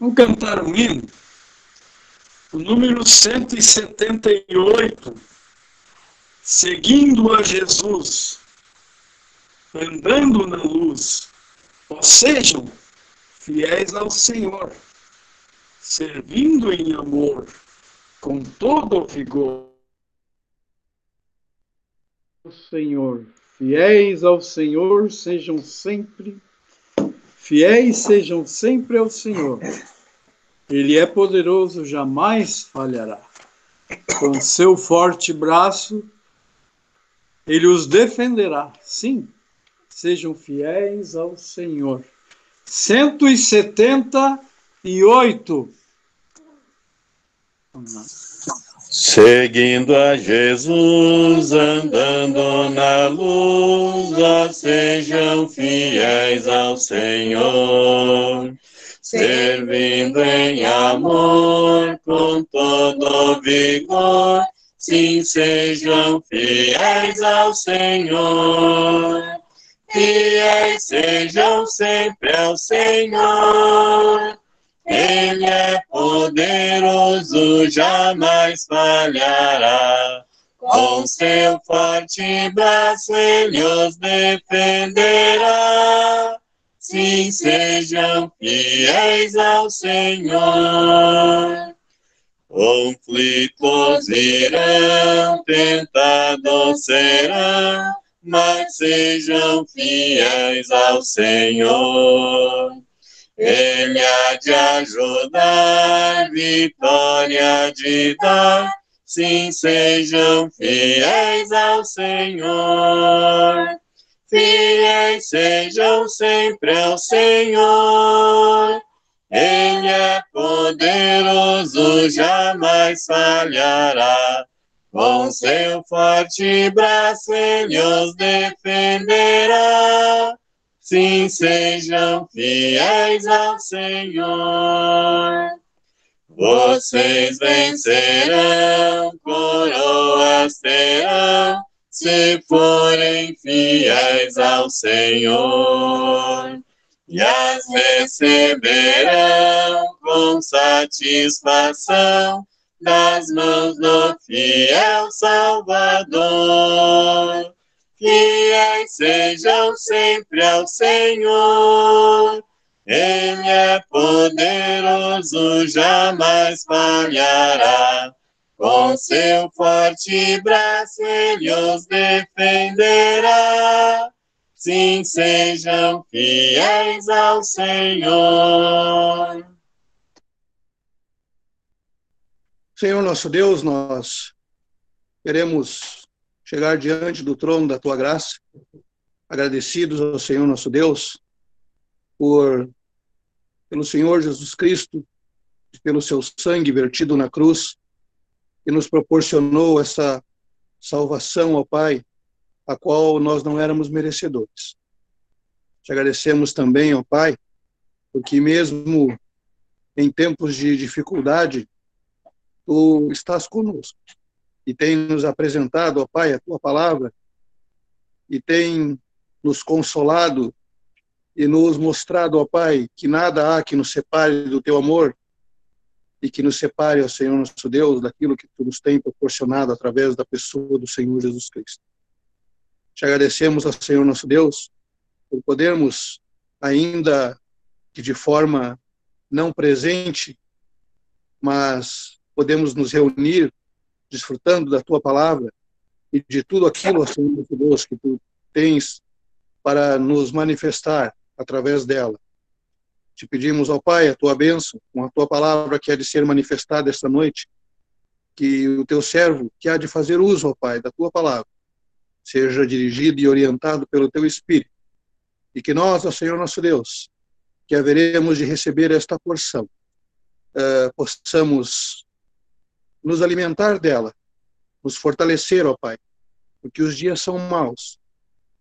Vamos cantar um hino. O número 178. Seguindo a Jesus, andando na luz, ou sejam fiéis ao Senhor, servindo em amor, com todo o vigor. Senhor, fiéis ao Senhor, sejam sempre fiéis sejam sempre ao Senhor. Ele é poderoso, jamais falhará. Com seu forte braço, ele os defenderá. Sim, sejam fiéis ao Senhor. 178. Vamos lá. Seguindo a Jesus, andando na luz, sejam fiéis ao Senhor, servindo em amor com todo vigor, sim, sejam fiéis ao Senhor. Fiéis sejam sempre ao Senhor ele é poderoso, jamais falhará. Com seu forte braço ele os defenderá. Sim, sejam fiéis ao Senhor. Conflitos irão, tentados serão, mas sejam fiéis ao Senhor. Ele há de ajudar, vitória de dar, sim, sejam fiéis ao Senhor. Fiéis sejam sempre ao Senhor. Ele é poderoso, jamais falhará. Com seu forte braço ele os defenderá. Sim, sejam fiéis ao Senhor. Vocês vencerão, coroas terão, se forem fiéis ao Senhor. E as receberão com satisfação das mãos do fiel Salvador fiéis sejam sempre ao Senhor. Ele é poderoso, jamais falhará. Com seu forte braço ele os defenderá. Sim, sejam fiéis ao Senhor. Senhor nosso Deus, nós queremos chegar diante do trono da tua graça, agradecidos ao Senhor nosso Deus por pelo Senhor Jesus Cristo, pelo seu sangue vertido na cruz, que nos proporcionou essa salvação, ó Pai, a qual nós não éramos merecedores. Te agradecemos também, ó Pai, porque mesmo em tempos de dificuldade, tu estás conosco e tem nos apresentado, ó Pai, a tua palavra e tem nos consolado e nos mostrado, ó Pai, que nada há que nos separe do teu amor e que nos separe, ó Senhor nosso Deus, daquilo que tu nos tem proporcionado através da pessoa do Senhor Jesus Cristo. Te agradecemos, ó Senhor nosso Deus, por podermos, ainda que de forma não presente, mas podemos nos reunir desfrutando da tua palavra e de tudo aquilo, Senhor Deus, que tu tens para nos manifestar através dela. Te pedimos, ao Pai, a tua bênção, com a tua palavra que há de ser manifestada esta noite, que o teu servo, que há de fazer uso, ó Pai, da tua palavra, seja dirigido e orientado pelo teu Espírito, e que nós, ó Senhor nosso Deus, que haveremos de receber esta porção, uh, possamos nos alimentar dela, nos fortalecer, ó Pai, porque os dias são maus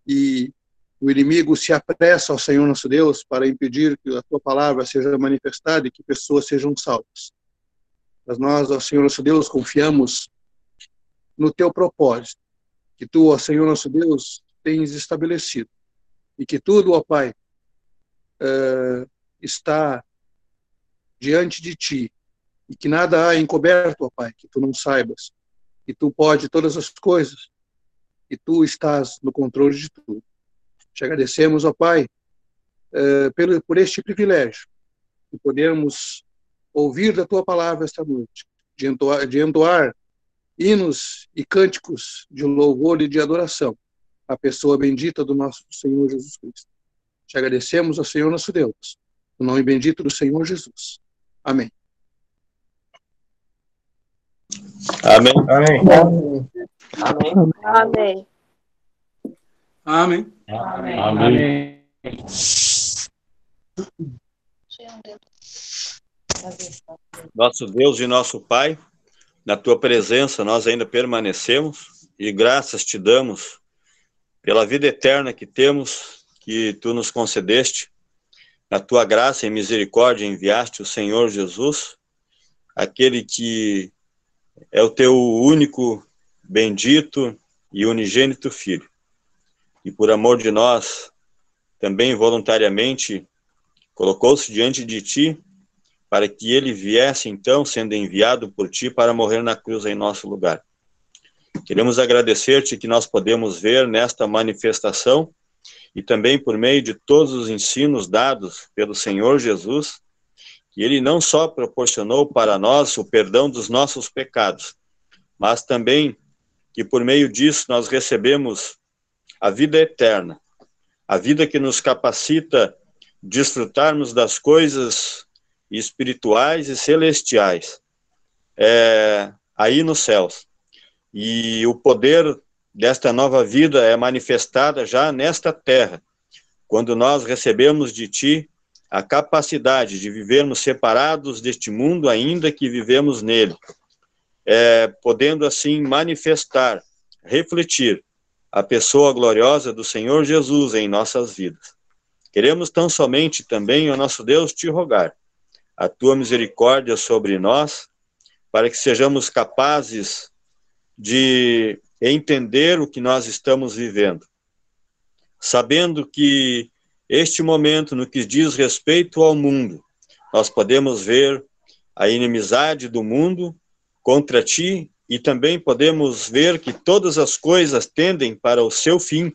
e o inimigo se apressa ao Senhor nosso Deus para impedir que a tua palavra seja manifestada e que pessoas sejam salvas. Mas nós, ó Senhor nosso Deus, confiamos no teu propósito, que tu, ó Senhor nosso Deus, tens estabelecido e que tudo, ó Pai, uh, está diante de ti e que nada há encoberto, ó Pai, que tu não saibas, que tu pode todas as coisas e tu estás no controle de tudo. Te agradecemos, ó Pai, uh, pelo, por este privilégio de podermos ouvir da tua palavra esta noite, de entoar, de entoar hinos e cânticos de louvor e de adoração à pessoa bendita do nosso Senhor Jesus Cristo. Te agradecemos ao Senhor nosso Deus, no nome bendito do Senhor Jesus. Amém. Amém. Amém. Amém. Amém. Amém. Amém. Nosso Deus e nosso Pai, na tua presença nós ainda permanecemos e graças te damos pela vida eterna que temos, que tu nos concedeste. Na tua graça e misericórdia enviaste o Senhor Jesus, aquele que é o teu único, bendito e unigênito Filho. E por amor de nós, também voluntariamente colocou-se diante de ti para que ele viesse então sendo enviado por ti para morrer na cruz em nosso lugar. Queremos agradecer-te que nós podemos ver nesta manifestação e também por meio de todos os ensinos dados pelo Senhor Jesus, que ele não só proporcionou para nós o perdão dos nossos pecados, mas também que por meio disso nós recebemos a vida eterna, a vida que nos capacita desfrutarmos das coisas espirituais e celestiais é, aí nos céus. E o poder desta nova vida é manifestada já nesta terra, quando nós recebemos de Ti a capacidade de vivermos separados deste mundo, ainda que vivemos nele, é, podendo assim manifestar, refletir a pessoa gloriosa do Senhor Jesus em nossas vidas. Queremos tão somente também, ó nosso Deus, te rogar a tua misericórdia sobre nós, para que sejamos capazes de entender o que nós estamos vivendo, sabendo que este momento, no que diz respeito ao mundo, nós podemos ver a inimizade do mundo contra ti e também podemos ver que todas as coisas tendem para o seu fim,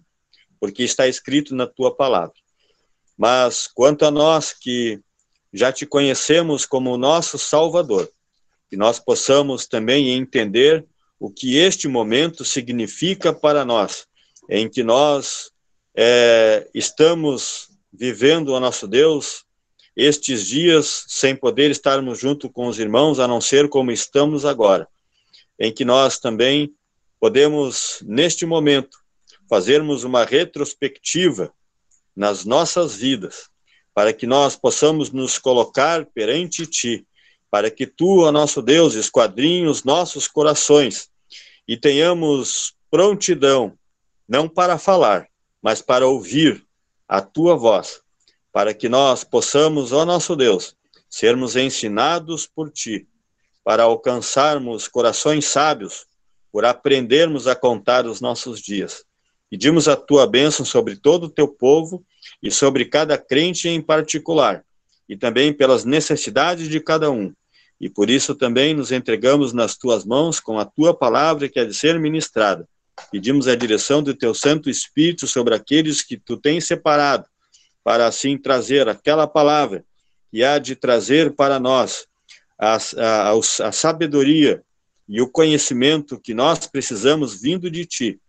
porque está escrito na tua palavra. Mas quanto a nós que já te conhecemos como nosso Salvador, que nós possamos também entender o que este momento significa para nós, em que nós é, estamos vivendo o nosso Deus estes dias sem poder estarmos junto com os irmãos, a não ser como estamos agora, em que nós também podemos, neste momento, fazermos uma retrospectiva nas nossas vidas, para que nós possamos nos colocar perante Ti, para que Tu, ó nosso Deus, esquadrinhe os nossos corações e tenhamos prontidão, não para falar, mas para ouvir a Tua voz, para que nós possamos, ó nosso Deus, sermos ensinados por Ti, para alcançarmos corações sábios, por aprendermos a contar os nossos dias. Pedimos a Tua bênção sobre todo o Teu povo e sobre cada crente em particular, e também pelas necessidades de cada um. E por isso também nos entregamos nas tuas mãos com a tua palavra que há de ser ministrada. Pedimos a direção do teu Santo Espírito sobre aqueles que tu tens separado, para assim trazer aquela palavra que há de trazer para nós a, a, a sabedoria e o conhecimento que nós precisamos vindo de ti,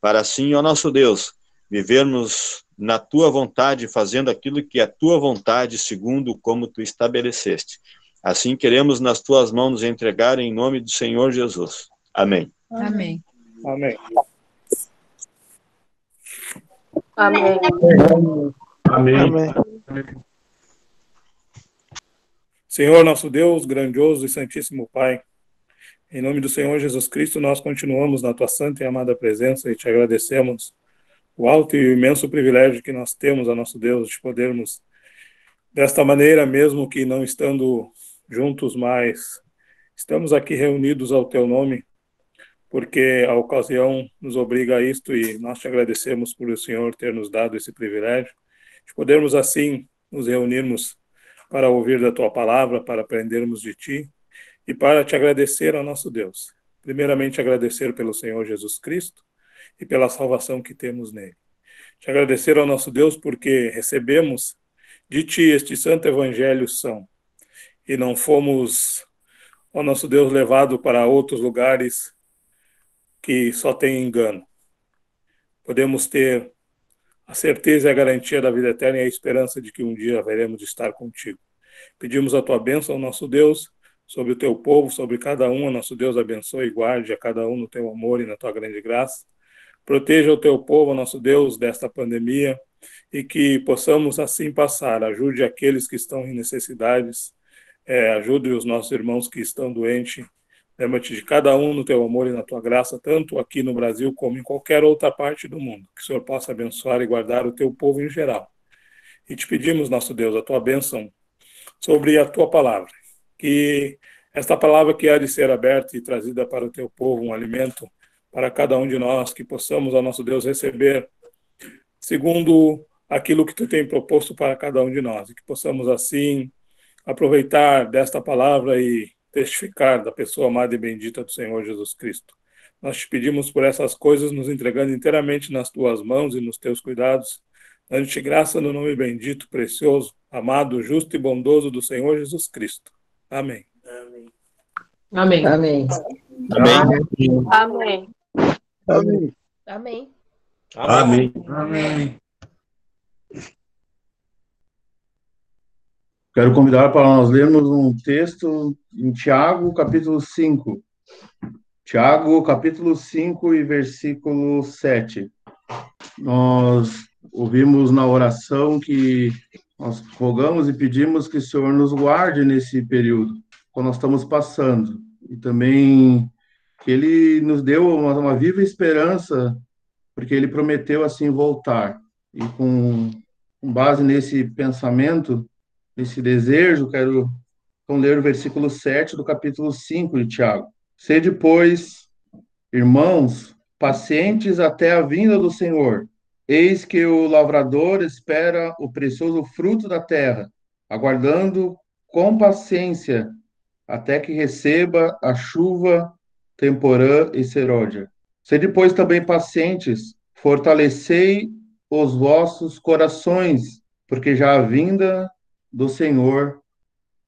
para assim, ó nosso Deus, vivermos na tua vontade, fazendo aquilo que é a tua vontade, segundo como tu estabeleceste. Assim queremos nas tuas mãos nos entregar em nome do Senhor Jesus. Amém. Amém. Amém. Amém. Amém. Senhor nosso Deus, grandioso e santíssimo Pai, em nome do Senhor Jesus Cristo, nós continuamos na tua santa e amada presença e te agradecemos o alto e imenso privilégio que nós temos a nosso Deus de podermos, desta maneira, mesmo que não estando juntos mais, estamos aqui reunidos ao teu nome, porque a ocasião nos obriga a isto e nós te agradecemos por o Senhor ter nos dado esse privilégio de podermos assim nos reunirmos para ouvir da tua palavra, para aprendermos de ti e para te agradecer ao nosso Deus. Primeiramente, agradecer pelo Senhor Jesus Cristo e pela salvação que temos nele. Te agradecer ao nosso Deus porque recebemos de ti este santo evangelho são e não fomos, ó nosso Deus, levado para outros lugares que só tem engano. Podemos ter a certeza e a garantia da vida eterna e a esperança de que um dia veremos estar contigo. Pedimos a tua bênção, nosso Deus, sobre o teu povo, sobre cada um, nosso Deus abençoe e guarde a cada um no teu amor e na tua grande graça. Proteja o teu povo, nosso Deus, desta pandemia e que possamos assim passar. Ajude aqueles que estão em necessidades, é, ajude os nossos irmãos que estão doentes Lembra-te de cada um no teu amor e na tua graça, tanto aqui no Brasil como em qualquer outra parte do mundo. Que o Senhor possa abençoar e guardar o teu povo em geral. E te pedimos, nosso Deus, a tua bênção sobre a tua palavra. Que esta palavra que há de ser aberta e trazida para o teu povo, um alimento para cada um de nós, que possamos, ó nosso Deus, receber segundo aquilo que tu tem proposto para cada um de nós. E que possamos, assim, aproveitar desta palavra e testificar da pessoa amada e bendita do Senhor Jesus Cristo. Nós te pedimos por essas coisas, nos entregando inteiramente nas tuas mãos e nos teus cuidados, dando-te graça no nome bendito, precioso, amado, justo e bondoso do Senhor Jesus Cristo. Amém. Amém. Amém. Amém. Amém. Amém. Amém. Amém. Quero convidar para nós lermos um texto em Tiago, capítulo 5. Tiago, capítulo 5 e versículo 7. Nós ouvimos na oração que nós rogamos e pedimos que o Senhor nos guarde nesse período, quando nós estamos passando. E também que Ele nos deu uma, uma viva esperança, porque Ele prometeu assim voltar. E com, com base nesse pensamento, nesse desejo, quero então, ler o versículo 7 do capítulo 5 de Tiago. Sede, pois, irmãos, pacientes até a vinda do Senhor. Eis que o lavrador espera o precioso fruto da terra, aguardando com paciência até que receba a chuva temporã e seródia. Sede, pois, também pacientes, fortalecei os vossos corações, porque já a vinda do Senhor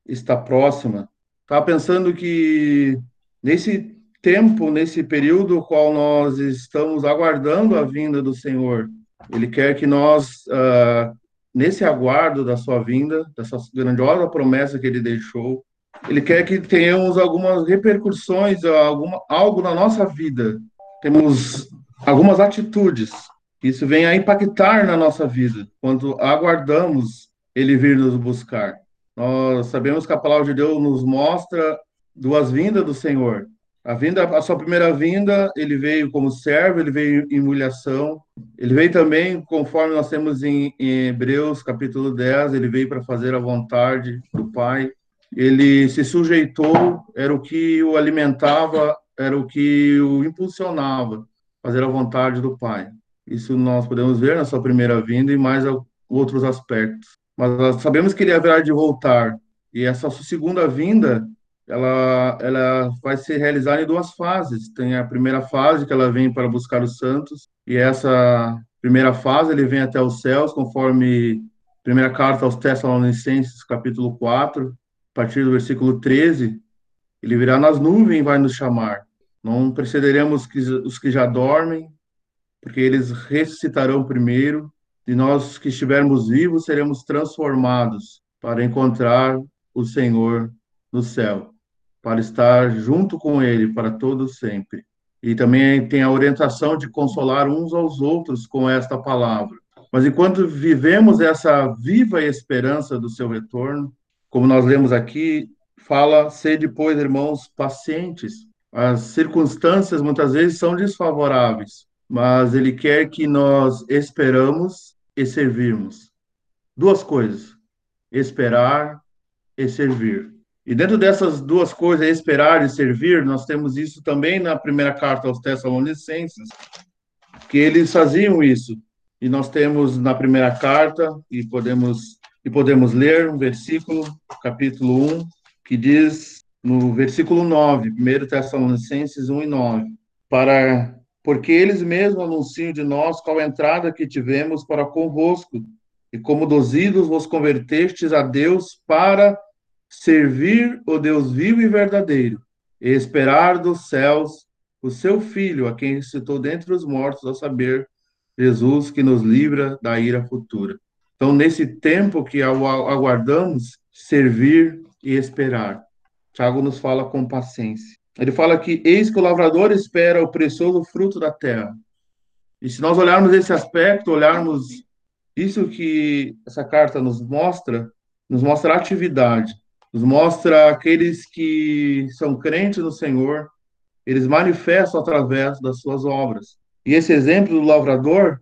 está próxima. Estava pensando que nesse tempo, nesse período qual nós estamos aguardando a vinda do Senhor, Ele quer que nós, uh, nesse aguardo da sua vinda, dessa grandiosa promessa que Ele deixou, Ele quer que tenhamos algumas repercussões, alguma, algo na nossa vida. Temos algumas atitudes. Isso vem a impactar na nossa vida, quando aguardamos ele vir nos buscar. Nós sabemos que a palavra de Deus nos mostra duas vindas do Senhor. A vinda, a sua primeira vinda, ele veio como servo, ele veio em humilhação. Ele veio também, conforme nós temos em, em Hebreus, capítulo 10, ele veio para fazer a vontade do Pai. Ele se sujeitou, era o que o alimentava, era o que o impulsionava, fazer a vontade do Pai. Isso nós podemos ver na sua primeira vinda e mais outros aspectos mas sabemos que ele haverá de voltar. E essa segunda vinda, ela, ela vai ser realizada em duas fases. Tem a primeira fase, que ela vem para buscar os santos, e essa primeira fase, ele vem até os céus, conforme primeira carta aos Tessalonicenses, capítulo 4, a partir do versículo 13, ele virá nas nuvens e vai nos chamar. Não precederemos os que já dormem, porque eles ressuscitarão primeiro e nós que estivermos vivos seremos transformados para encontrar o Senhor no céu, para estar junto com Ele para todo sempre. E também tem a orientação de consolar uns aos outros com esta palavra. Mas enquanto vivemos essa viva esperança do seu retorno, como nós lemos aqui, fala ser depois, irmãos, pacientes. As circunstâncias muitas vezes são desfavoráveis, mas ele quer que nós esperamos e servirmos. Duas coisas: esperar e servir. E dentro dessas duas coisas, esperar e servir, nós temos isso também na primeira carta aos Tessalonicenses, que eles faziam isso. E nós temos na primeira carta, e podemos e podemos ler um versículo, capítulo 1, que diz no versículo 9, 1 Tessalonicenses 1 e 9, para porque eles mesmos anunciam de nós qual entrada que tivemos para convosco, e como dos ídolos vos convertestes a Deus para servir o Deus vivo e verdadeiro, e esperar dos céus o seu Filho, a quem ressuscitou dentre os mortos, a saber, Jesus, que nos livra da ira futura. Então, nesse tempo que aguardamos, servir e esperar. Tiago nos fala com paciência. Ele fala que eis que o lavrador espera o precioso fruto da terra. E se nós olharmos esse aspecto, olharmos isso que essa carta nos mostra, nos mostra atividade, nos mostra aqueles que são crentes no Senhor, eles manifestam através das suas obras. E esse exemplo do lavrador,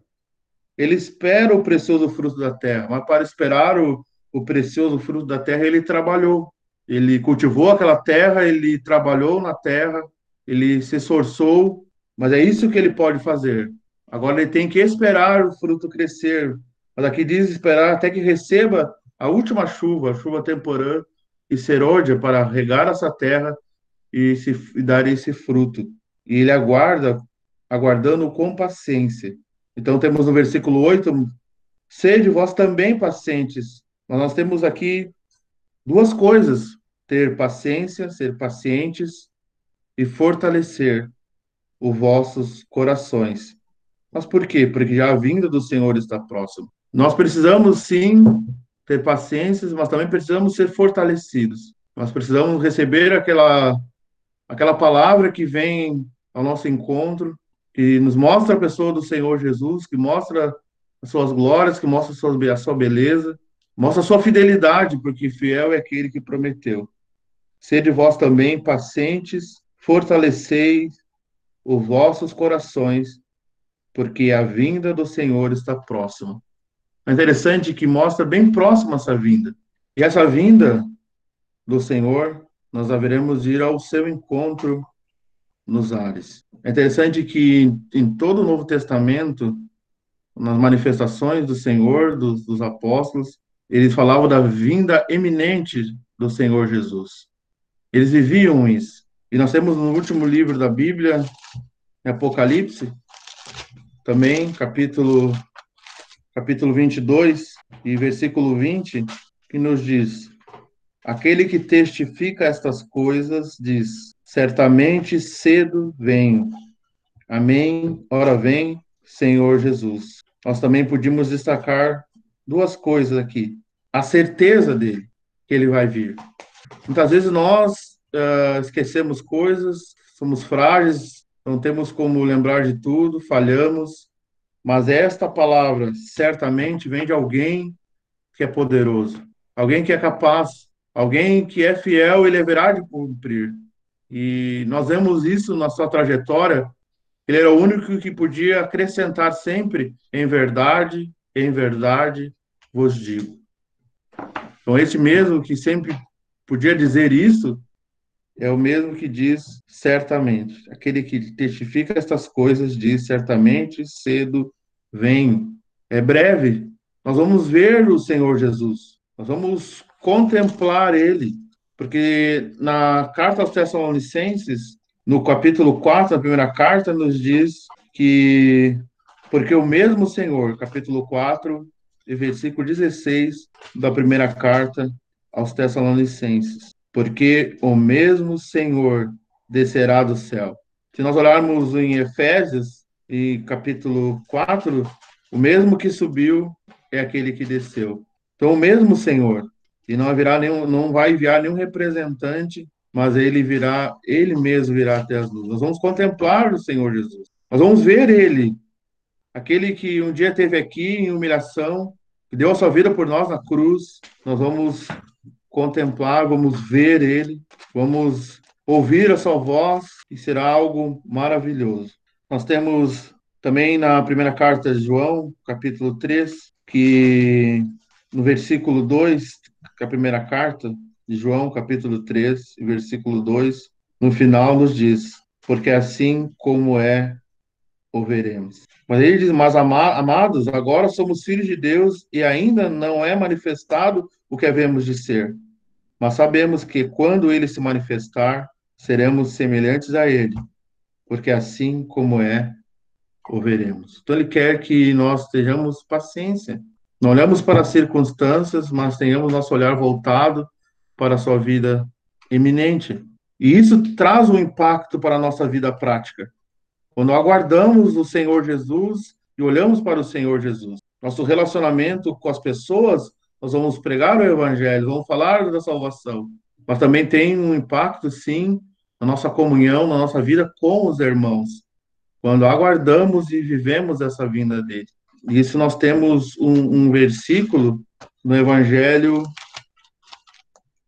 ele espera o precioso fruto da terra, mas para esperar o, o precioso fruto da terra, ele trabalhou. Ele cultivou aquela terra, ele trabalhou na terra, ele se esforçou, mas é isso que ele pode fazer. Agora ele tem que esperar o fruto crescer. Mas aqui diz esperar até que receba a última chuva, a chuva temporã e serôdia para regar essa terra e, se, e dar esse fruto. E ele aguarda, aguardando com paciência. Então temos no versículo 8, sede vós também pacientes. Mas nós temos aqui duas coisas: ter paciência, ser pacientes e fortalecer os vossos corações. Mas por quê? Porque já a vinda do Senhor está próximo. Nós precisamos sim ter paciência, mas também precisamos ser fortalecidos. Nós precisamos receber aquela aquela palavra que vem ao nosso encontro, que nos mostra a pessoa do Senhor Jesus, que mostra as suas glórias, que mostra a sua beleza, Mostra sua fidelidade, porque fiel é aquele que prometeu. Sede vós também pacientes, fortaleceis os vossos corações, porque a vinda do Senhor está próxima. É interessante que mostra bem próxima essa vinda. E essa vinda do Senhor, nós haveremos ir ao seu encontro nos ares. É interessante que em todo o Novo Testamento, nas manifestações do Senhor, dos, dos apóstolos, eles falavam da vinda eminente do Senhor Jesus. Eles viviam isso. E nós temos no último livro da Bíblia, Apocalipse, também, capítulo, capítulo 22 e versículo 20, que nos diz: Aquele que testifica estas coisas diz: Certamente cedo venho. Amém. Ora vem, Senhor Jesus. Nós também podíamos destacar duas coisas aqui a certeza dele que ele vai vir. Muitas vezes nós uh, esquecemos coisas, somos frágeis, não temos como lembrar de tudo, falhamos, mas esta palavra certamente vem de alguém que é poderoso, alguém que é capaz, alguém que é fiel e haverá de cumprir. E nós vemos isso na sua trajetória. Ele era o único que podia acrescentar sempre em verdade, em verdade vos digo. Então, esse mesmo que sempre podia dizer isso, é o mesmo que diz certamente. Aquele que testifica estas coisas diz certamente, cedo vem. É breve. Nós vamos ver o Senhor Jesus. Nós vamos contemplar ele. Porque na carta aos Tessalonicenses, no capítulo 4, a primeira carta, nos diz que porque o mesmo Senhor, capítulo 4, e versículo 16 da primeira carta aos Tessalonicenses. Porque o mesmo Senhor descerá do céu. Se nós olharmos em Efésios, em capítulo 4, o mesmo que subiu é aquele que desceu. Então, o mesmo Senhor. E não haverá nenhum, não vai enviar nenhum representante, mas ele virá, ele mesmo virá até as luzes. Nós vamos contemplar o Senhor Jesus. Nós vamos ver ele aquele que um dia esteve aqui em humilhação, que deu a sua vida por nós na cruz, nós vamos contemplar, vamos ver ele, vamos ouvir a sua voz e será algo maravilhoso. Nós temos também na primeira carta de João, capítulo 3, que no versículo 2, que é a primeira carta de João, capítulo 3, versículo 2, no final nos diz: Porque assim como é o veremos. Mas ele diz: Mas amados, agora somos filhos de Deus e ainda não é manifestado o que havemos de ser. Mas sabemos que quando ele se manifestar, seremos semelhantes a ele, porque assim como é, o veremos. Então ele quer que nós tenhamos paciência. Não olhamos para as circunstâncias, mas tenhamos nosso olhar voltado para a sua vida iminente. E isso traz um impacto para a nossa vida prática. Quando aguardamos o Senhor Jesus e olhamos para o Senhor Jesus, nosso relacionamento com as pessoas, nós vamos pregar o Evangelho, vamos falar da salvação, mas também tem um impacto, sim, na nossa comunhão, na nossa vida com os irmãos, quando aguardamos e vivemos essa vinda dele. Isso nós temos um, um versículo no Evangelho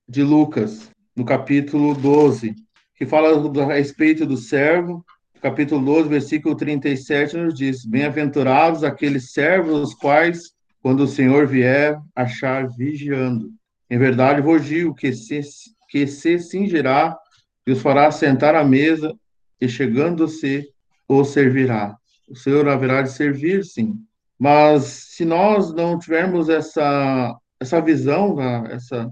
de Lucas, no capítulo 12, que fala a respeito do servo capítulo 12, versículo 37, nos diz: Bem-aventurados aqueles servos, os quais, quando o Senhor vier, achar vigiando. Em verdade vos digo que se, que se cingirá e os fará sentar à mesa, e chegando-se, os servirá. O Senhor haverá de servir, sim. Mas se nós não tivermos essa, essa visão, essa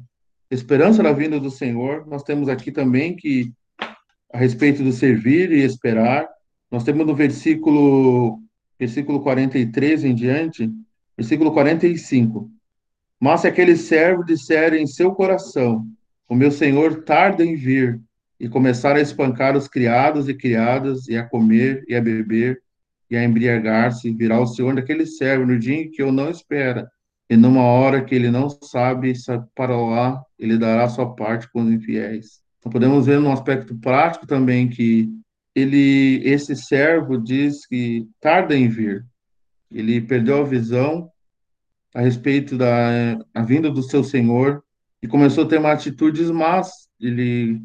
esperança da vinda do Senhor, nós temos aqui também que a respeito do servir e esperar. Nós temos no versículo, versículo 43 em diante, versículo 45. Mas se aquele servo disser em seu coração, o meu senhor tarda em vir, e começar a espancar os criados e criadas, e a comer e a beber, e a embriagar-se, virá o senhor daquele servo no dia em que eu não espera, e numa hora que ele não sabe, para lá ele dará sua parte com os infiéis. Então, podemos ver no aspecto prático também que ele, esse servo diz que tarda em vir. Ele perdeu a visão a respeito da a vinda do seu Senhor e começou a ter uma atitudes más. Ele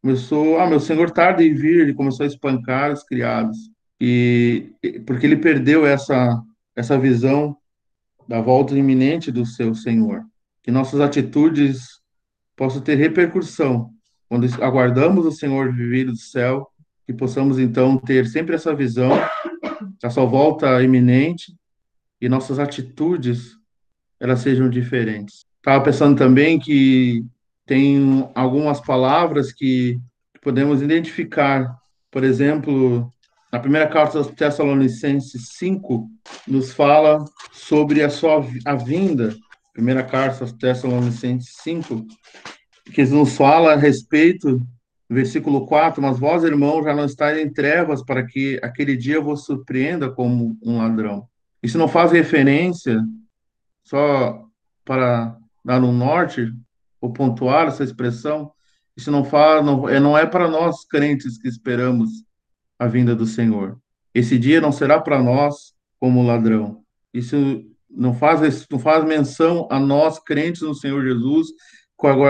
começou, ah, meu Senhor tarda em vir, ele começou a espancar os criados. E porque ele perdeu essa essa visão da volta iminente do seu Senhor. Que nossas atitudes possam ter repercussão quando aguardamos o Senhor vir do céu, que possamos então ter sempre essa visão da sua volta iminente e nossas atitudes elas sejam diferentes. Estava pensando também que tem algumas palavras que podemos identificar, por exemplo, na primeira carta aos Tessalonicenses 5, nos fala sobre a sua a vinda. Primeira carta aos Tessalonicenses 5, que nos fala a respeito, versículo 4, mas vós, irmãos, já não estáis em trevas para que aquele dia vos surpreenda como um ladrão. Isso não faz referência só para dar no norte, ou pontuar essa expressão, isso não faz, não, é, não é para nós crentes que esperamos a vinda do Senhor. Esse dia não será para nós como ladrão. Isso não faz, não faz menção a nós crentes no Senhor Jesus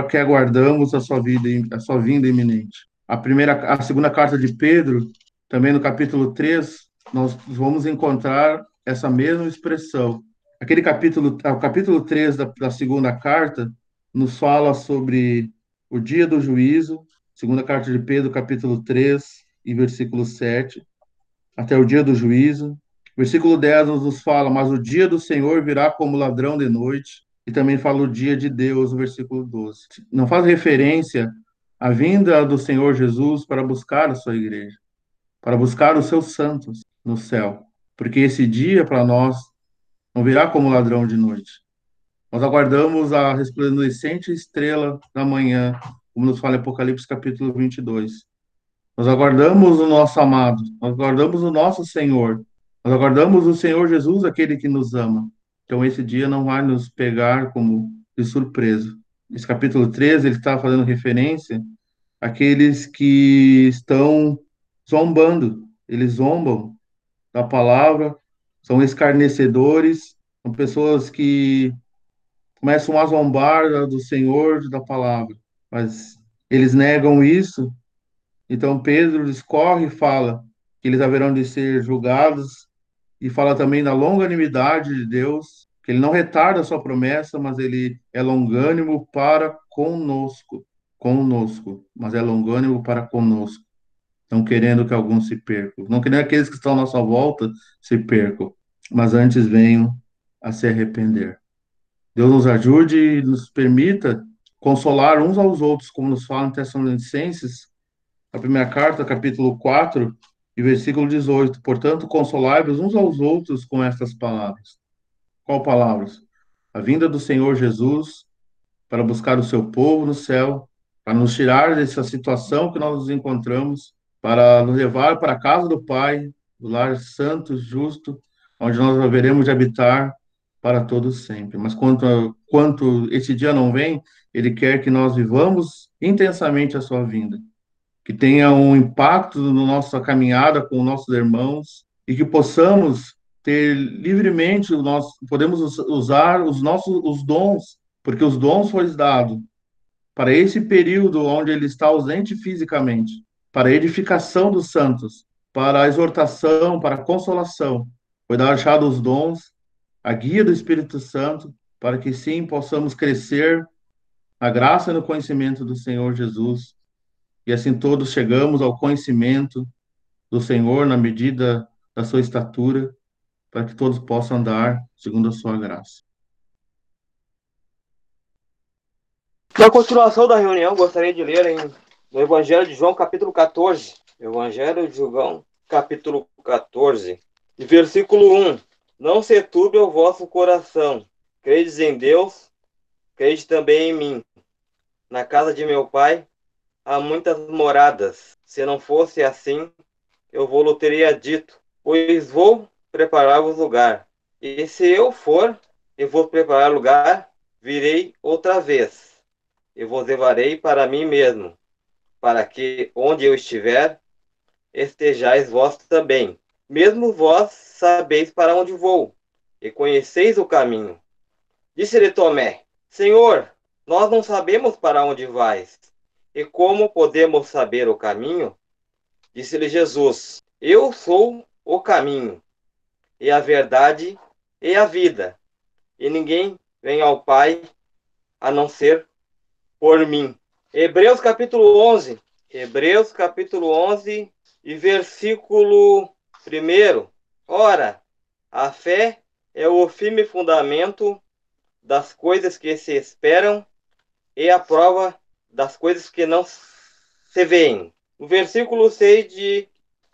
que aguardamos a sua vida, a sua vinda iminente. A primeira, a segunda carta de Pedro, também no capítulo 3, nós vamos encontrar essa mesma expressão. Aquele capítulo, o capítulo 3 da, da segunda carta nos fala sobre o dia do juízo, segunda carta de Pedro, capítulo 3 e versículo 7, até o dia do juízo. Versículo 10 nos fala, mas o dia do Senhor virá como ladrão de noite, e também fala o dia de Deus, no versículo 12. Não faz referência à vinda do Senhor Jesus para buscar a sua igreja, para buscar os seus santos no céu, porque esse dia para nós não virá como ladrão de noite. Nós aguardamos a resplandecente estrela da manhã, como nos fala Apocalipse capítulo 22. Nós aguardamos o nosso amado, nós aguardamos o nosso Senhor, nós aguardamos o Senhor Jesus, aquele que nos ama. Então, esse dia não vai nos pegar como de surpresa. Esse capítulo 13, ele está fazendo referência àqueles que estão zombando, eles zombam da palavra, são escarnecedores, são pessoas que começam a zombar do Senhor, da palavra, mas eles negam isso. Então Pedro discorre e fala que eles haverão de ser julgados e fala também da longanimidade de Deus, que ele não retarda a sua promessa, mas ele é longânimo para conosco, conosco, mas é longânimo para conosco. não querendo que alguns se percam, não querendo que aqueles que estão à nossa volta se percam, mas antes venham a se arrepender. Deus nos ajude e nos permita consolar uns aos outros, como nos fala em Tessalonicenses, a primeira carta, capítulo 4, e versículo 18. Portanto, consolai-vos uns aos outros com estas palavras. Qual palavras? A vinda do Senhor Jesus para buscar o seu povo no céu, para nos tirar dessa situação que nós nos encontramos, para nos levar para a casa do Pai, do lar santo, justo, onde nós haveremos de habitar para todos sempre. Mas quanto, quanto esse dia não vem, ele quer que nós vivamos intensamente a sua vinda, que tenha um impacto na nossa caminhada com nossos irmãos e que possamos ter livremente o nosso, podemos usar os nossos os dons, porque os dons foram dados para esse período onde ele está ausente fisicamente, para a edificação dos santos, para a exortação, para a consolação. Foi dado os dons a guia do Espírito Santo, para que sim possamos crescer a graça no conhecimento do Senhor Jesus, e assim todos chegamos ao conhecimento do Senhor na medida da sua estatura, para que todos possam andar segundo a sua graça. Na continuação da reunião, gostaria de ler em, no Evangelho de João, capítulo 14. Evangelho de João, capítulo 14, versículo 1. Não se turbe o vosso coração. Credes em Deus, crede também em mim. Na casa de meu pai há muitas moradas. Se não fosse assim, eu vou-lhe teria dito, pois vou preparar-vos lugar. E se eu for e vou preparar lugar, virei outra vez. E vos levarei para mim mesmo, para que onde eu estiver, estejais vós também. Mesmo vós sabeis para onde vou, e conheceis o caminho. Disse-lhe Tomé: Senhor, nós não sabemos para onde vais, e como podemos saber o caminho? Disse-lhe Jesus: Eu sou o caminho, e a verdade e a vida, e ninguém vem ao Pai a não ser por mim. Hebreus capítulo 11. Hebreus capítulo 11 e versículo 1. Ora, a fé é o firme fundamento das coisas que se esperam e a prova das coisas que não se veem. No versículo 6 de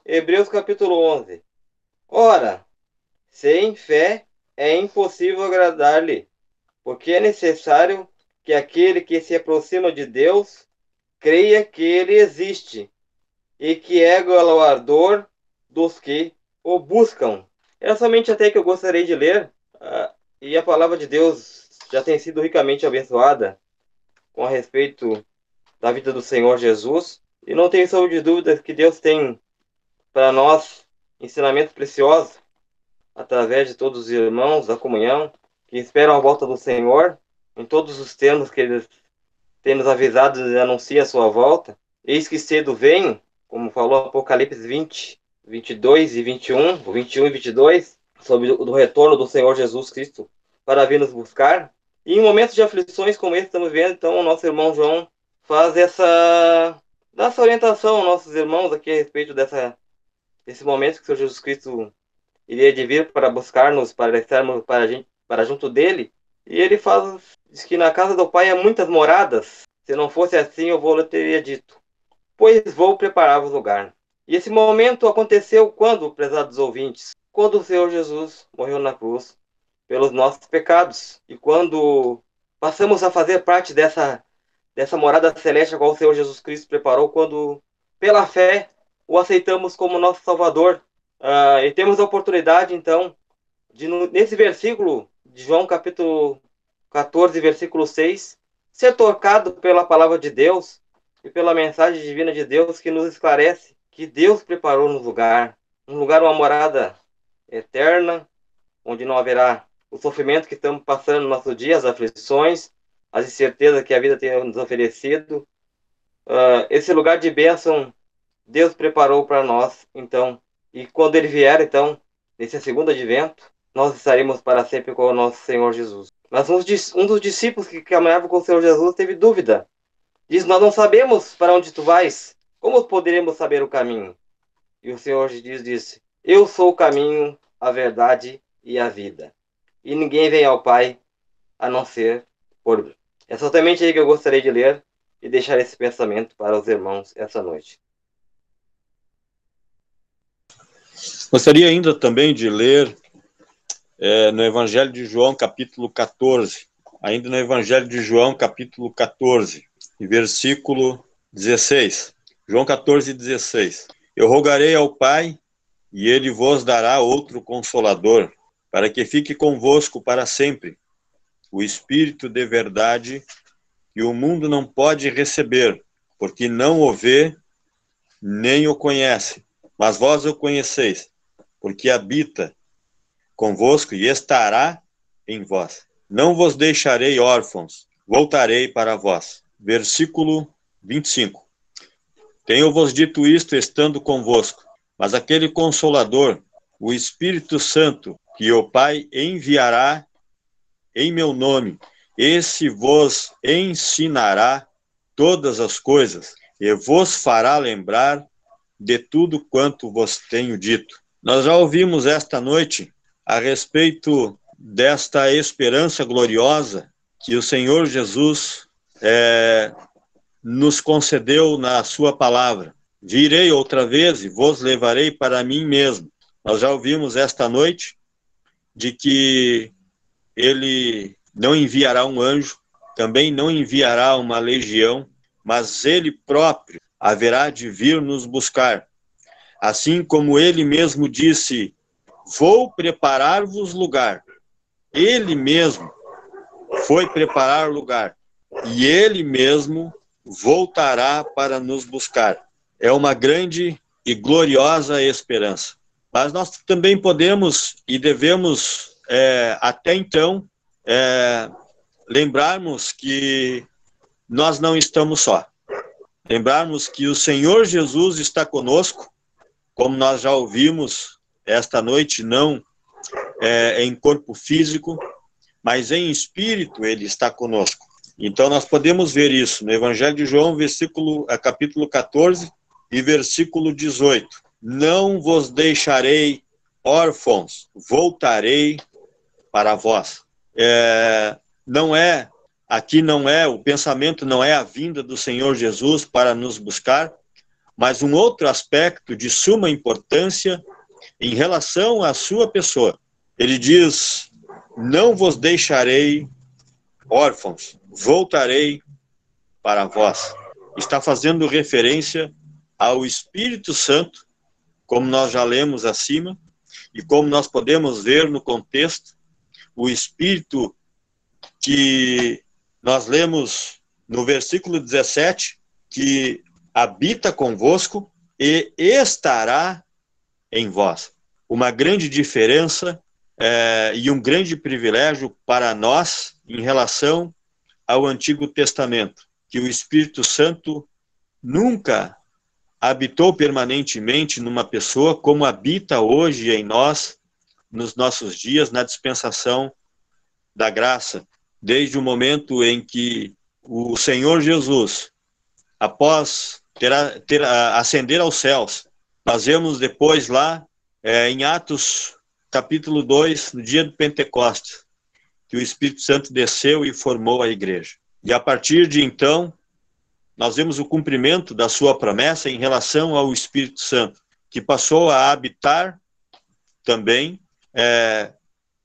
Hebreus capítulo 11. Ora, sem fé é impossível agradar-lhe, porque é necessário que aquele que se aproxima de Deus creia que ele existe e que é galardoador dos que o buscam. Era somente até que eu gostaria de ler, uh, e a palavra de Deus já tem sido ricamente abençoada com a respeito da vida do Senhor Jesus, e não tenho sombra de dúvidas que Deus tem para nós ensinamentos preciosos através de todos os irmãos da comunhão que esperam a volta do Senhor em todos os termos que eles têm nos avisado e anuncia a sua volta. Eis que cedo vem, como falou Apocalipse 20, 22 e 21, 21 e 22, sobre o retorno do Senhor Jesus Cristo para vir nos buscar. Em momentos de aflições como esse estamos vendo, então, o nosso irmão João faz essa, dá essa orientação aos nossos irmãos aqui a respeito dessa, desse momento que o Senhor Jesus Cristo iria de vir para buscar-nos, para estarmos para, gente, para junto dele. E ele faz, diz que na casa do Pai há muitas moradas. Se não fosse assim, eu vou teria dito, pois vou preparar-vos lugar. E esse momento aconteceu quando, prezados ouvintes? Quando o Senhor Jesus morreu na cruz pelos nossos pecados. E quando passamos a fazer parte dessa, dessa morada celeste a qual o Senhor Jesus Cristo preparou, quando, pela fé, o aceitamos como nosso Salvador. Uh, e temos a oportunidade, então, de, nesse versículo de João, capítulo 14, versículo 6, ser tocado pela palavra de Deus e pela mensagem divina de Deus que nos esclarece que Deus preparou no lugar, um lugar, uma morada eterna, onde não haverá o sofrimento que estamos passando no nosso dia, as aflições, as incertezas que a vida tem nos oferecido. Uh, esse lugar de bênção, Deus preparou para nós, então, e quando Ele vier, então, nesse segundo advento, nós estaremos para sempre com o nosso Senhor Jesus. Mas um, dos discípulos que caminhava com o Senhor Jesus teve dúvida. Diz: Nós não sabemos para onde tu vais, como poderemos saber o caminho? E o Senhor Jesus disse: Eu sou o caminho, a verdade e a vida. E ninguém vem ao Pai a não ser por mim. É exatamente aí que eu gostaria de ler e deixar esse pensamento para os irmãos essa noite. Gostaria ainda também de ler é, no Evangelho de João, capítulo 14. Ainda no Evangelho de João, capítulo 14, versículo 16. João 14, 16. Eu rogarei ao Pai, e ele vos dará outro consolador, para que fique convosco para sempre. O Espírito de verdade, que o mundo não pode receber, porque não o vê, nem o conhece. Mas vós o conheceis, porque habita convosco e estará em vós. Não vos deixarei órfãos, voltarei para vós. Versículo 25. Tenho-vos dito isto estando convosco, mas aquele consolador, o Espírito Santo, que o Pai enviará em meu nome, esse vos ensinará todas as coisas e vos fará lembrar de tudo quanto vos tenho dito. Nós já ouvimos esta noite a respeito desta esperança gloriosa que o Senhor Jesus é, nos concedeu na Sua palavra. Virei outra vez e vos levarei para mim mesmo. Nós já ouvimos esta noite de que ele não enviará um anjo, também não enviará uma legião, mas ele próprio haverá de vir nos buscar. Assim como ele mesmo disse: Vou preparar-vos lugar. Ele mesmo foi preparar lugar. E ele mesmo voltará para nos buscar. É uma grande e gloriosa esperança. Mas nós também podemos e devemos, é, até então, é, lembrarmos que nós não estamos só. Lembrarmos que o Senhor Jesus está conosco, como nós já ouvimos esta noite, não é, em corpo físico, mas em espírito ele está conosco. Então nós podemos ver isso no Evangelho de João, versículo, é, capítulo 14 e versículo 18. Não vos deixarei órfãos, voltarei para vós. É, não é aqui não é o pensamento não é a vinda do Senhor Jesus para nos buscar, mas um outro aspecto de suma importância em relação à sua pessoa. Ele diz: Não vos deixarei órfãos, voltarei para vós. Está fazendo referência ao Espírito Santo, como nós já lemos acima, e como nós podemos ver no contexto, o Espírito que nós lemos no versículo 17, que habita convosco e estará em vós. Uma grande diferença é, e um grande privilégio para nós em relação ao Antigo Testamento, que o Espírito Santo nunca habitou permanentemente numa pessoa como habita hoje em nós, nos nossos dias, na dispensação da graça, desde o momento em que o Senhor Jesus, após ter, ter ascender aos céus, nós vemos depois lá é, em Atos capítulo 2, no dia do Pentecostes, que o Espírito Santo desceu e formou a igreja. E a partir de então, nós vemos o cumprimento da sua promessa em relação ao Espírito Santo, que passou a habitar também é,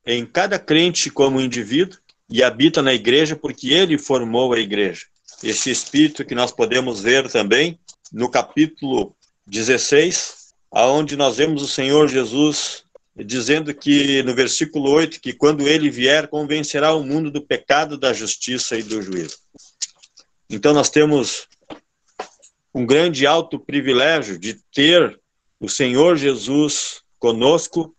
em cada crente como indivíduo e habita na igreja porque ele formou a igreja. Esse Espírito que nós podemos ver também no capítulo 16, aonde nós vemos o Senhor Jesus dizendo que no versículo 8 que quando ele vier convencerá o mundo do pecado, da justiça e do juízo. Então nós temos um grande alto privilégio de ter o Senhor Jesus conosco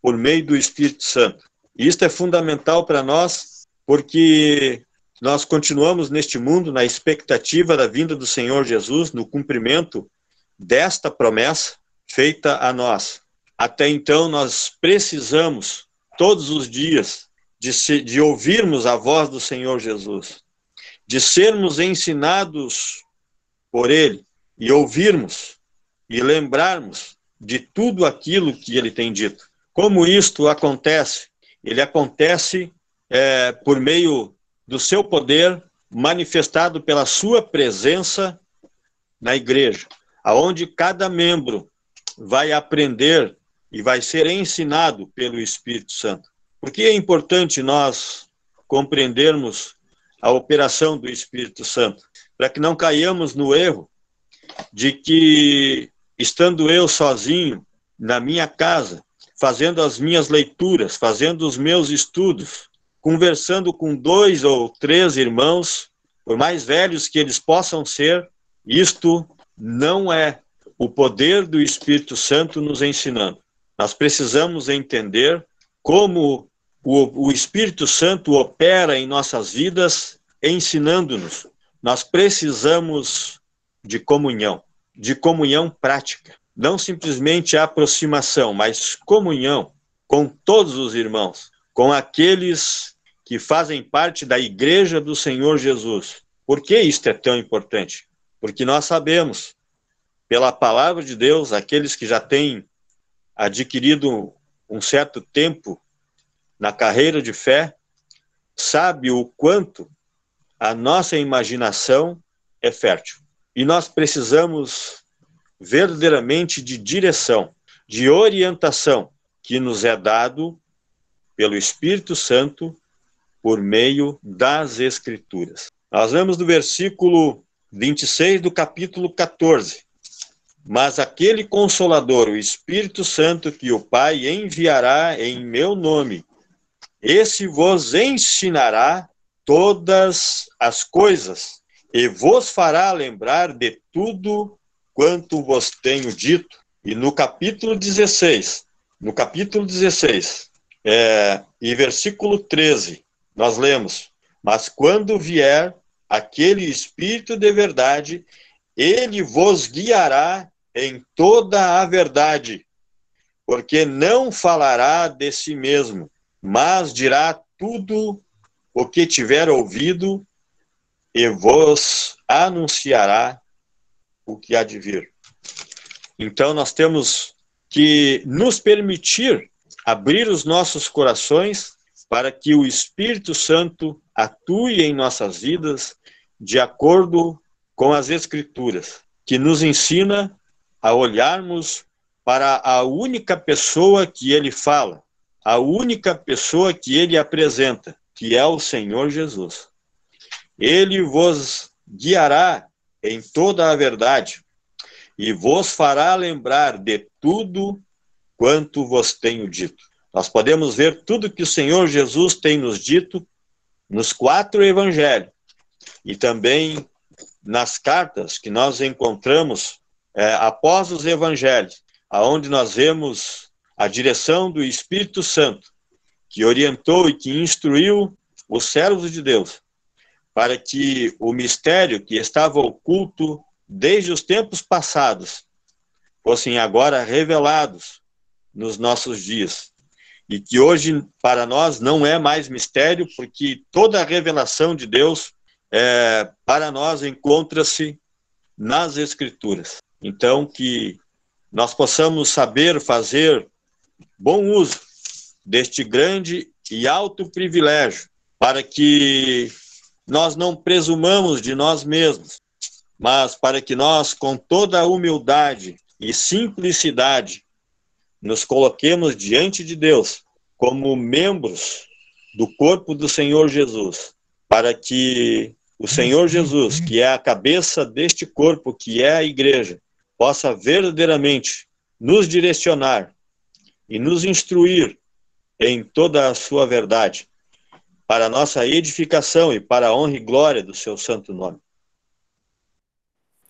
por meio do Espírito Santo. E isto é fundamental para nós porque nós continuamos neste mundo na expectativa da vinda do Senhor Jesus, no cumprimento desta promessa feita a nós. Até então, nós precisamos, todos os dias, de, se, de ouvirmos a voz do Senhor Jesus, de sermos ensinados por Ele e ouvirmos e lembrarmos de tudo aquilo que ele tem dito. Como isto acontece? Ele acontece é, por meio do seu poder manifestado pela sua presença na igreja, aonde cada membro vai aprender e vai ser ensinado pelo Espírito Santo. Por que é importante nós compreendermos a operação do Espírito Santo? Para que não caiamos no erro de que, estando eu sozinho na minha casa, fazendo as minhas leituras, fazendo os meus estudos, conversando com dois ou três irmãos, por mais velhos que eles possam ser, isto não é o poder do Espírito Santo nos ensinando. Nós precisamos entender como o, o Espírito Santo opera em nossas vidas, ensinando-nos. Nós precisamos de comunhão, de comunhão prática. Não simplesmente aproximação, mas comunhão com todos os irmãos, com aqueles que fazem parte da igreja do Senhor Jesus. Por que isto é tão importante? Porque nós sabemos, pela palavra de Deus, aqueles que já têm adquirido um certo tempo na carreira de fé, sabe o quanto a nossa imaginação é fértil. E nós precisamos verdadeiramente de direção, de orientação que nos é dado pelo Espírito Santo por meio das Escrituras. Nós vemos do versículo 26 do capítulo 14. Mas aquele consolador, o Espírito Santo, que o Pai enviará em meu nome, esse vos ensinará todas as coisas e vos fará lembrar de tudo quanto vos tenho dito. E no capítulo 16, no capítulo 16, é, e versículo 13, nós lemos: Mas quando vier aquele Espírito de verdade, ele vos guiará em toda a verdade, porque não falará de si mesmo, mas dirá tudo o que tiver ouvido e vos anunciará o que há de vir. Então, nós temos que nos permitir abrir os nossos corações para que o Espírito Santo atue em nossas vidas de acordo com as Escrituras, que nos ensina a olharmos para a única pessoa que ele fala, a única pessoa que ele apresenta, que é o Senhor Jesus. Ele vos guiará em toda a verdade e vos fará lembrar de tudo quanto vos tenho dito. Nós podemos ver tudo que o Senhor Jesus tem nos dito nos quatro evangelhos e também nas cartas que nós encontramos é, após os evangelhos, aonde nós vemos a direção do Espírito Santo, que orientou e que instruiu os servos de Deus, para que o mistério que estava oculto desde os tempos passados fossem agora revelados nos nossos dias. E que hoje, para nós, não é mais mistério, porque toda a revelação de Deus, é, para nós, encontra-se nas Escrituras. Então, que nós possamos saber fazer bom uso deste grande e alto privilégio, para que nós não presumamos de nós mesmos, mas para que nós, com toda a humildade e simplicidade, nos coloquemos diante de Deus como membros do corpo do Senhor Jesus, para que o Senhor Jesus, que é a cabeça deste corpo, que é a igreja, possa verdadeiramente nos direcionar e nos instruir em toda a sua verdade, para nossa edificação e para a honra e glória do seu santo nome.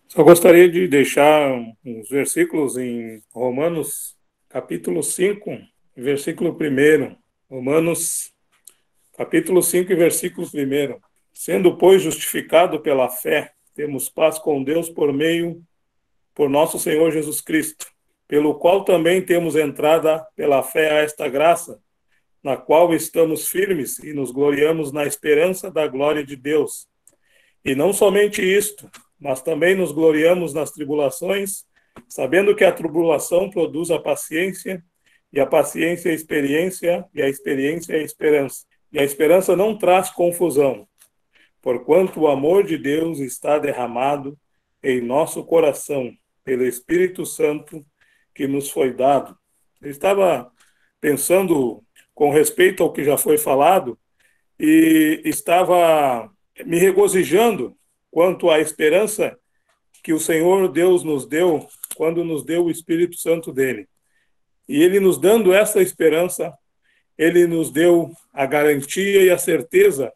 Só gostaria de deixar uns versículos em Romanos, capítulo 5, versículo 1. Romanos, capítulo 5, versículo 1. Sendo, pois, justificado pela fé, temos paz com Deus por meio por nosso Senhor Jesus Cristo, pelo qual também temos entrada pela fé a esta graça, na qual estamos firmes e nos gloriamos na esperança da glória de Deus. E não somente isto, mas também nos gloriamos nas tribulações, sabendo que a tribulação produz a paciência, e a paciência a experiência, e a experiência a esperança. E a esperança não traz confusão, porquanto o amor de Deus está derramado em nosso coração pelo Espírito Santo que nos foi dado. Eu estava pensando com respeito ao que já foi falado e estava me regozijando quanto à esperança que o Senhor Deus nos deu quando nos deu o Espírito Santo dele. E ele nos dando essa esperança, ele nos deu a garantia e a certeza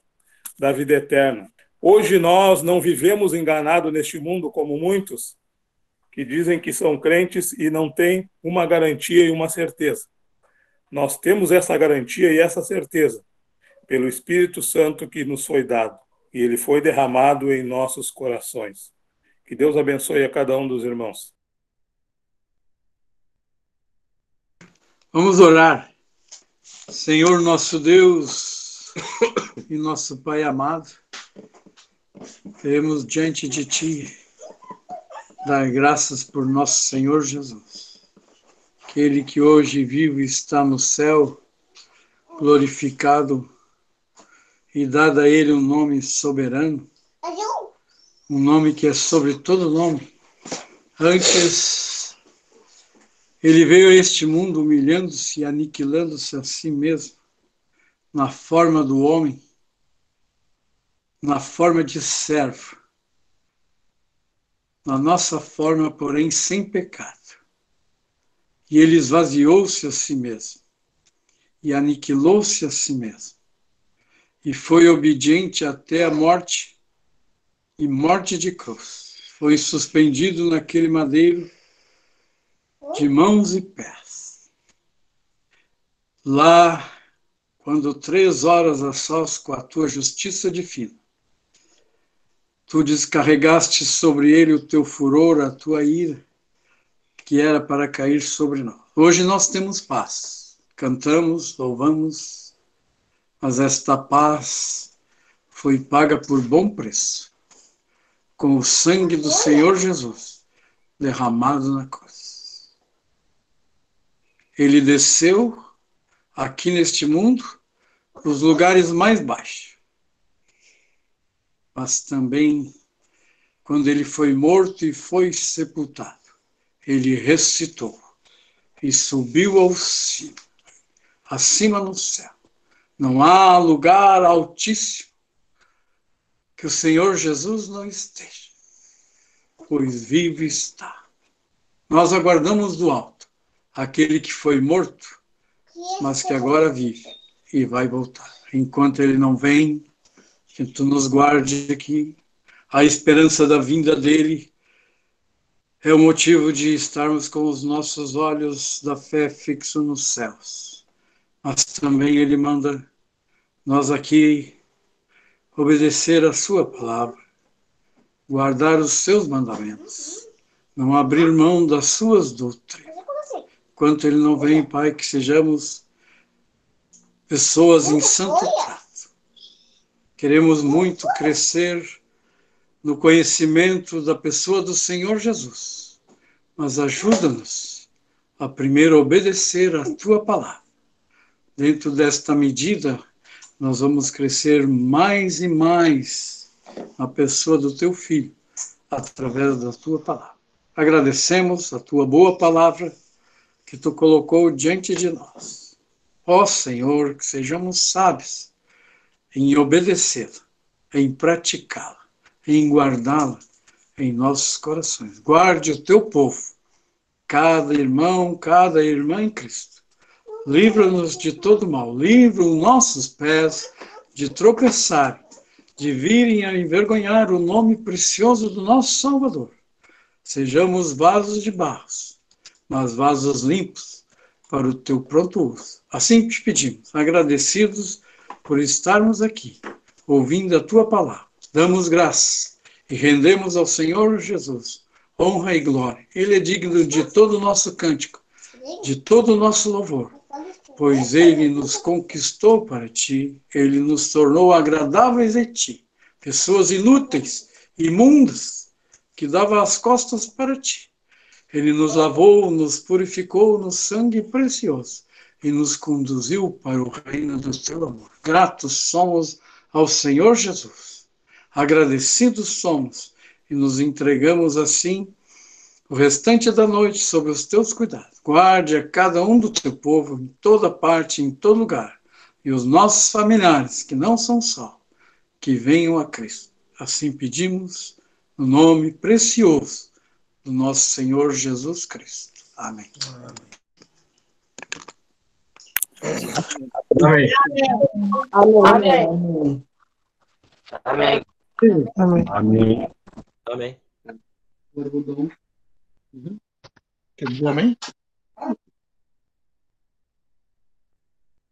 da vida eterna. Hoje nós não vivemos enganados neste mundo como muitos que dizem que são crentes e não têm uma garantia e uma certeza. Nós temos essa garantia e essa certeza pelo Espírito Santo que nos foi dado e ele foi derramado em nossos corações. Que Deus abençoe a cada um dos irmãos. Vamos orar. Senhor nosso Deus e nosso Pai amado, queremos diante de Ti dar graças por nosso Senhor Jesus. Aquele que hoje vive está no céu, glorificado e dado a Ele um nome soberano, um nome que é sobre todo nome. Antes ele veio a este mundo humilhando-se e aniquilando-se a si mesmo, na forma do homem, na forma de servo, na nossa forma, porém, sem pecado. E ele esvaziou-se a si mesmo, e aniquilou-se a si mesmo, e foi obediente até a morte e morte de cruz. Foi suspendido naquele madeiro de mãos e pés. Lá, quando três horas a sós com a tua justiça divina, tu descarregaste sobre ele o teu furor, a tua ira, que era para cair sobre nós. Hoje nós temos paz, cantamos, louvamos, mas esta paz foi paga por bom preço, com o sangue do Senhor Jesus derramado na cruz. Ele desceu aqui neste mundo os lugares mais baixos. Mas também, quando ele foi morto e foi sepultado, ele ressuscitou e subiu ao cimo, acima no céu. Não há lugar altíssimo que o Senhor Jesus não esteja, pois vivo está. Nós aguardamos do alto aquele que foi morto, mas que agora vive e vai voltar. Enquanto ele não vem, que tu nos guarde aqui. A esperança da vinda dele é o motivo de estarmos com os nossos olhos da fé fixos nos céus. Mas também ele manda nós aqui obedecer a sua palavra, guardar os seus mandamentos, não abrir mão das suas doutrinas Enquanto Ele não vem, Pai, que sejamos pessoas em santo trato. Queremos muito crescer no conhecimento da pessoa do Senhor Jesus, mas ajuda-nos a primeiro obedecer a Tua palavra. Dentro desta medida, nós vamos crescer mais e mais na pessoa do Teu Filho, através da Tua palavra. Agradecemos a Tua boa palavra que tu colocou diante de nós. Ó Senhor, que sejamos sábios em obedecê-la, em praticá-la, em guardá-la em nossos corações. Guarde o teu povo, cada irmão, cada irmã em Cristo. Livra-nos de todo mal, livra os nossos pés de tropeçar, de virem a envergonhar o nome precioso do nosso Salvador. Sejamos vasos de barros mas vasos limpos para o teu pronto uso. Assim te pedimos, agradecidos por estarmos aqui, ouvindo a tua palavra. Damos graças e rendemos ao Senhor Jesus honra e glória. Ele é digno de todo o nosso cântico, de todo o nosso louvor, pois ele nos conquistou para ti, ele nos tornou agradáveis a ti, pessoas inúteis, imundas, que dava as costas para ti. Ele nos lavou, nos purificou no sangue precioso e nos conduziu para o reino do teu amor. Gratos somos ao Senhor Jesus. Agradecidos somos e nos entregamos assim o restante da noite sob os teus cuidados. Guarde a cada um do teu povo em toda parte, em todo lugar, e os nossos familiares que não são só, que venham a Cristo. Assim pedimos no nome precioso do nosso Senhor Jesus Cristo. Amém. Amém. Amém. Amém. Amém. Amém. Amém. Quer dizer amém?